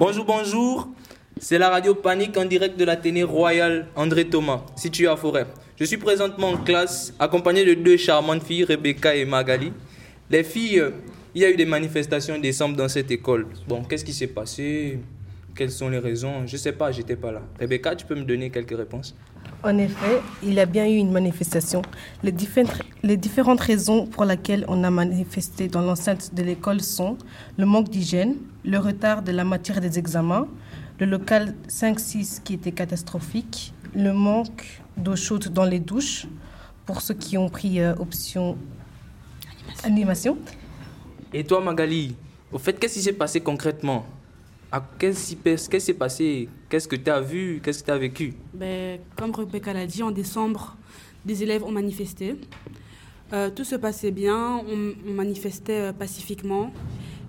Bonjour, bonjour. C'est la radio Panique en direct de l'Athénée Royal André Thomas, situé à Forêt. Je suis présentement en classe, accompagné de deux charmantes filles, Rebecca et Magali. Les filles, euh, il y a eu des manifestations en décembre dans cette école. Bon, qu'est-ce qui s'est passé? Quelles sont les raisons? Je sais pas, j'étais pas là. Rebecca, tu peux me donner quelques réponses? En effet, il y a bien eu une manifestation. Les, diffé- les différentes raisons pour lesquelles on a manifesté dans l'enceinte de l'école sont le manque d'hygiène, le retard de la matière des examens, le local 5-6 qui était catastrophique, le manque d'eau chaude dans les douches pour ceux qui ont pris euh, option animation. Et toi, Magali, au fait, qu'est-ce qui s'est passé concrètement? Qu'est-ce qui s'est passé? Qu'est-ce que tu as vu? Qu'est-ce que tu as vécu? Ben, comme Rebecca l'a dit, en décembre, des élèves ont manifesté. Euh, tout se passait bien, on, on manifestait euh, pacifiquement.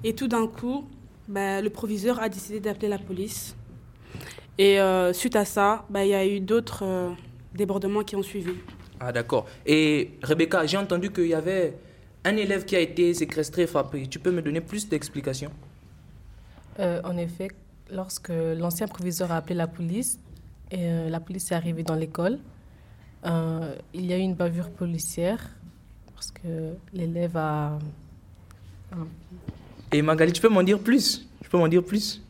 Et tout d'un coup, ben, le proviseur a décidé d'appeler la police. Et euh, suite à ça, ben, il y a eu d'autres euh, débordements qui ont suivi. Ah, d'accord. Et Rebecca, j'ai entendu qu'il y avait un élève qui a été séquestré, frappé. Tu peux me donner plus d'explications? Euh, en effet, lorsque l'ancien proviseur a appelé la police, et euh, la police est arrivée dans l'école, euh, il y a eu une bavure policière parce que l'élève a... Et Magali, tu peux m'en dire plus? Tu peux m'en dire plus?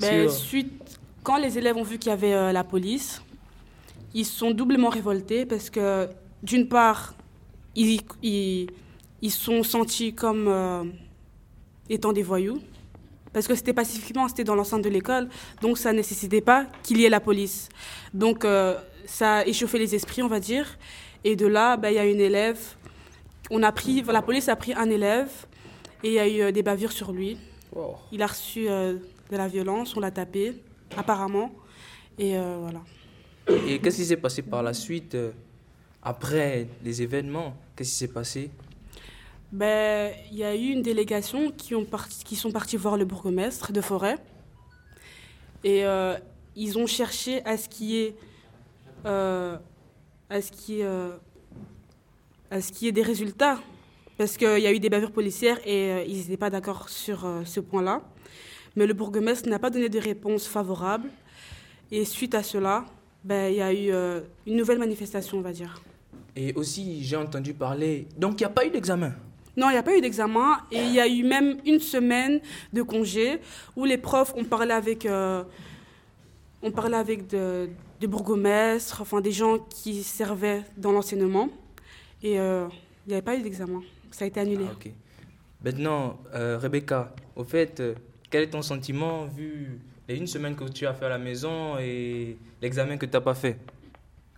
Ben, Sur- suite, quand les élèves ont vu qu'il y avait euh, la police, ils se sont doublement révoltés parce que, d'une part, ils, ils, ils sont sentis comme euh, étant des voyous. Parce que c'était pacifiquement, c'était dans l'enceinte de l'école, donc ça ne nécessitait pas qu'il y ait la police. Donc euh, ça a échauffé les esprits, on va dire. Et de là, ben, il y a une élève. On a pris, la police a pris un élève et il y a eu euh, des bavures sur lui. Wow. Il a reçu euh, de la violence, on l'a tapé, apparemment. Et voilà. Et qu'est-ce qui s'est passé par la suite, après les événements? Qu'est-ce qui s'est passé? Ben, il y a eu une délégation qui, ont parti- qui sont partis voir le bourgmestre de Forêt. Et euh, ils ont cherché à ce qu'il y ait, euh, à ce ait, euh, à ce qu'il y ait des résultats. Parce qu'il y a eu des bavures policières et euh, ils n'étaient pas d'accord sur euh, ce point-là. Mais le bourgmestre n'a pas donné de réponse favorable. Et suite à cela, ben, il y a eu euh, une nouvelle manifestation, on va dire. Et aussi, j'ai entendu parler. Donc, il n'y a pas eu d'examen Non, il n'y a pas eu d'examen et il y a eu même une semaine de congé où les profs ont parlé avec, euh, on parlait avec de, bourgmestres, enfin des gens qui servaient dans l'enseignement et euh, il n'y avait pas eu d'examen. Ça a été annulé. Ah. Maintenant, euh, Rebecca, au fait, euh, quel est ton sentiment vu les une semaine que tu as fait à la maison et l'examen que tu n'as pas fait?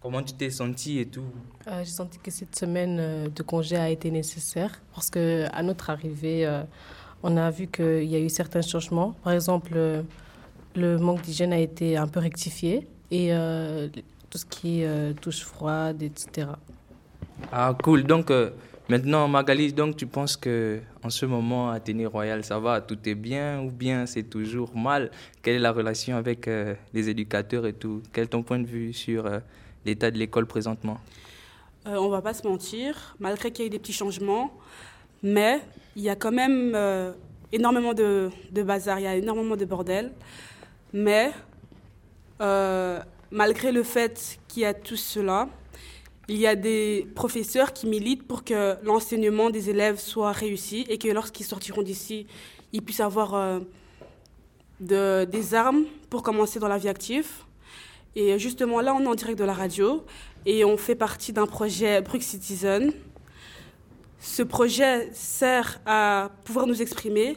Comment tu t'es senti et tout Euh, J'ai senti que cette semaine euh, de congé a été nécessaire parce que à notre arrivée, euh, on a vu qu'il y a eu certains changements. Par exemple, euh, le manque d'hygiène a été un peu rectifié et tout ce qui est douche froide, etc. Ah, cool. Donc, maintenant, Magali, donc, tu penses que en ce moment, à Athénée Royal, ça va, tout est bien ou bien c'est toujours mal? Quelle est la relation avec les éducateurs et tout? Quel est ton point de vue sur l'état de l'école présentement Euh, on va pas se mentir, malgré qu'il y ait des petits changements, mais il y a quand même euh, énormément de, de bazar, il y a énormément de bordel. Mais euh, malgré le fait qu'il y a tout cela, il y a des professeurs qui militent pour que l'enseignement des élèves soit réussi et que lorsqu'ils sortiront d'ici, ils puissent avoir de- des armes pour commencer dans la vie active. Et justement, là, on est en direct de la radio et on fait partie d'un projet Brux Citizen. Ce projet sert à pouvoir nous exprimer.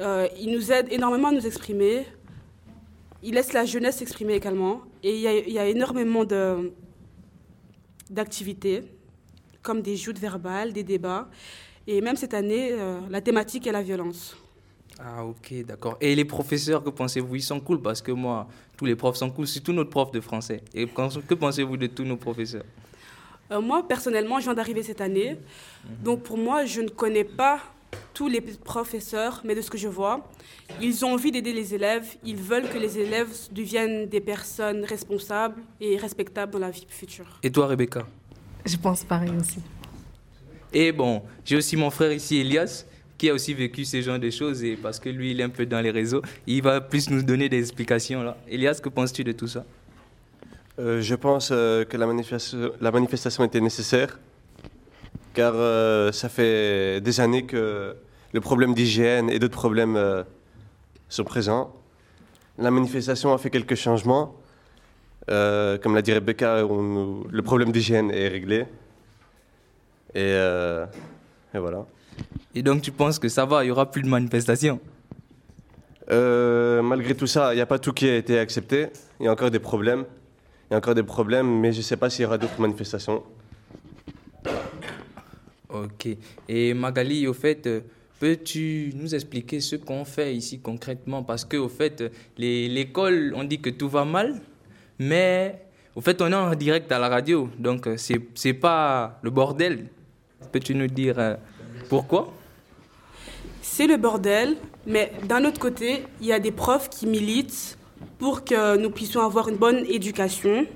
Euh, il nous aide énormément à nous exprimer. Il laisse la jeunesse s'exprimer également. Et il y a, énormément d'activités, comme des joutes verbales, des débats. Et même cette année, euh, la thématique est la violence. Ah, ok, d'accord. Et les professeurs, que pensez-vous? Ils sont cool parce que moi, tous les profs sont cool, surtout notre prof de français. Et que pensez-vous de tous nos professeurs? Euh, moi, personnellement, je viens d'arriver cette année. Donc, pour moi, je ne connais pas tous les professeurs, mais de ce que je vois, ils ont envie d'aider les élèves. Ils veulent que les élèves deviennent des personnes responsables et respectables dans la vie future. Et toi, Rebecca? Je pense pareil aussi. Et bon, j'ai aussi mon frère ici, Elias. Qui a aussi vécu ce genre de choses et parce que lui, il est un peu dans les réseaux, il va plus nous donner des explications là. Elias, que penses-tu de tout ça? Euh, je pense euh, que la manifestation, la manifestation était nécessaire, car euh, ça fait des années que le problème d'hygiène et d'autres problèmes sont présents. La manifestation a fait quelques changements. Comme l'a dit Rebecca, le problème d'hygiène est réglé. Et, et voilà. Et donc tu penses que ça va, il y aura plus de manifestations Euh, malgré tout ça, il n'y a pas tout qui a été accepté. Il y a encore des problèmes. Il y a encore des problèmes, mais je ne sais pas s'il y aura d'autres manifestations. Ok. Et Magali, au fait, euh, peux-tu nous expliquer ce qu'on fait ici concrètement? Parce que, au fait, l'école, on dit que tout va mal, mais au fait, on est en direct à la radio, donc euh, c'est pas le bordel. Peux-tu nous dire pourquoi? C'est le bordel, mais d'un autre côté, il y a des profs qui militent pour que nous puissions avoir une bonne éducation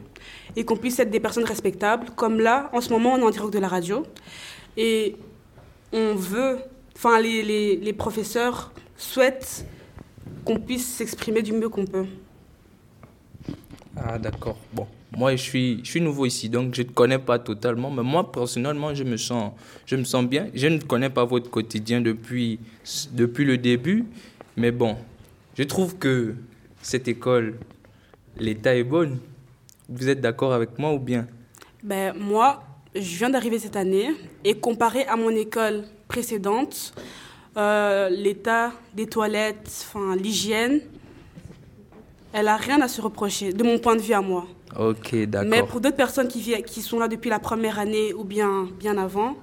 et qu'on puisse être des personnes respectables. Comme là, en ce moment, on est en direct de la radio et on veut, enfin, les, les- professeurs souhaitent qu'on puisse s'exprimer du mieux qu'on peut. Ah, d'accord. Bon, moi, je suis, je suis nouveau ici, donc je ne connais pas totalement. Mais moi, personnellement, je me sens, je me sens bien. Je ne connais pas votre quotidien depuis, depuis le début. Mais bon, je trouve que cette école, l'état est bon. Vous êtes d'accord avec moi ou bien? Ben, moi, je viens d'arriver cette année et comparé à mon école précédente, euh, l'état des toilettes, l'hygiène, elle a rien à se reprocher, de mon point de vue à moi. Ok, Mais d'accord. pour d'autres personnes qui, vi- qui sont là depuis la première année ou bien, bien avant,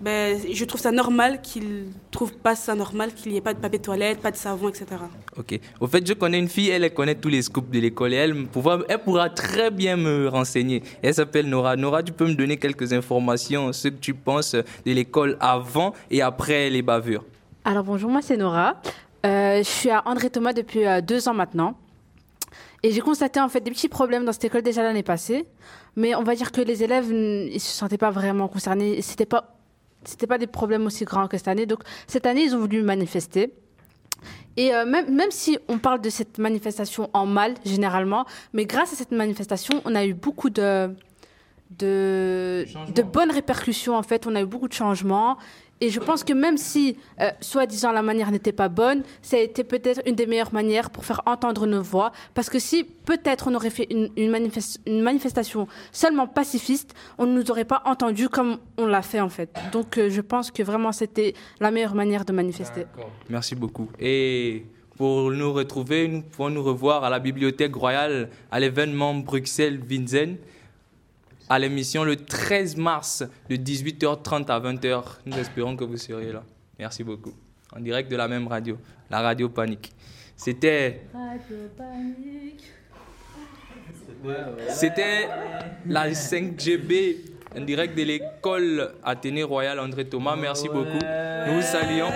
ben, je trouve ça normal qu'ils trouvent pas ça normal qu'il n'y ait pas de papier de toilette, pas de savon, etc. Ok. Au fait, je connais une fille, elle, elle connaît tous les scoops de l'école et elle, pourra, elle pourra très bien me renseigner. Elle s'appelle Nora. Nora, tu peux me donner quelques informations, ce que tu penses de l'école avant et après les bavures Alors bonjour, moi c'est Nora. Euh, je suis à André Thomas depuis euh, deux ans maintenant. Et j'ai constaté en fait des petits problèmes dans cette école déjà l'année passée. Mais on va dire que les élèves, mm, ils se sentaient pas vraiment concernés. C'était pas, c'était pas des problèmes aussi grands que cette année. Donc cette année, ils ont voulu manifester. Et euh, même, même si on parle de cette manifestation en mal, généralement, mais grâce à cette manifestation, on a eu beaucoup de, de, de bonnes répercussions, en fait. On a eu beaucoup de changements. Et je pense que même si, euh, soi-disant, la manière n'était pas bonne, ça a été peut-être une des meilleures manières pour faire entendre nos voix. Parce que si peut-être on aurait fait une, une, manifes- une manifestation seulement pacifiste, on ne nous aurait pas entendu comme on l'a fait en fait. Donc euh, je pense que vraiment c'était la meilleure manière de manifester. Merci beaucoup. Et pour nous retrouver, nous pouvons nous revoir à la Bibliothèque Royale à l'événement Bruxelles-Vinzen à l'émission le 13 mars de 18h30 à 20h. Nous espérons que vous serez là. Merci beaucoup. En direct de la même radio, la radio Panique. C'était C'était la 5GB en direct de l'école Athénée Royale André Thomas. Merci beaucoup. Nous vous saluons.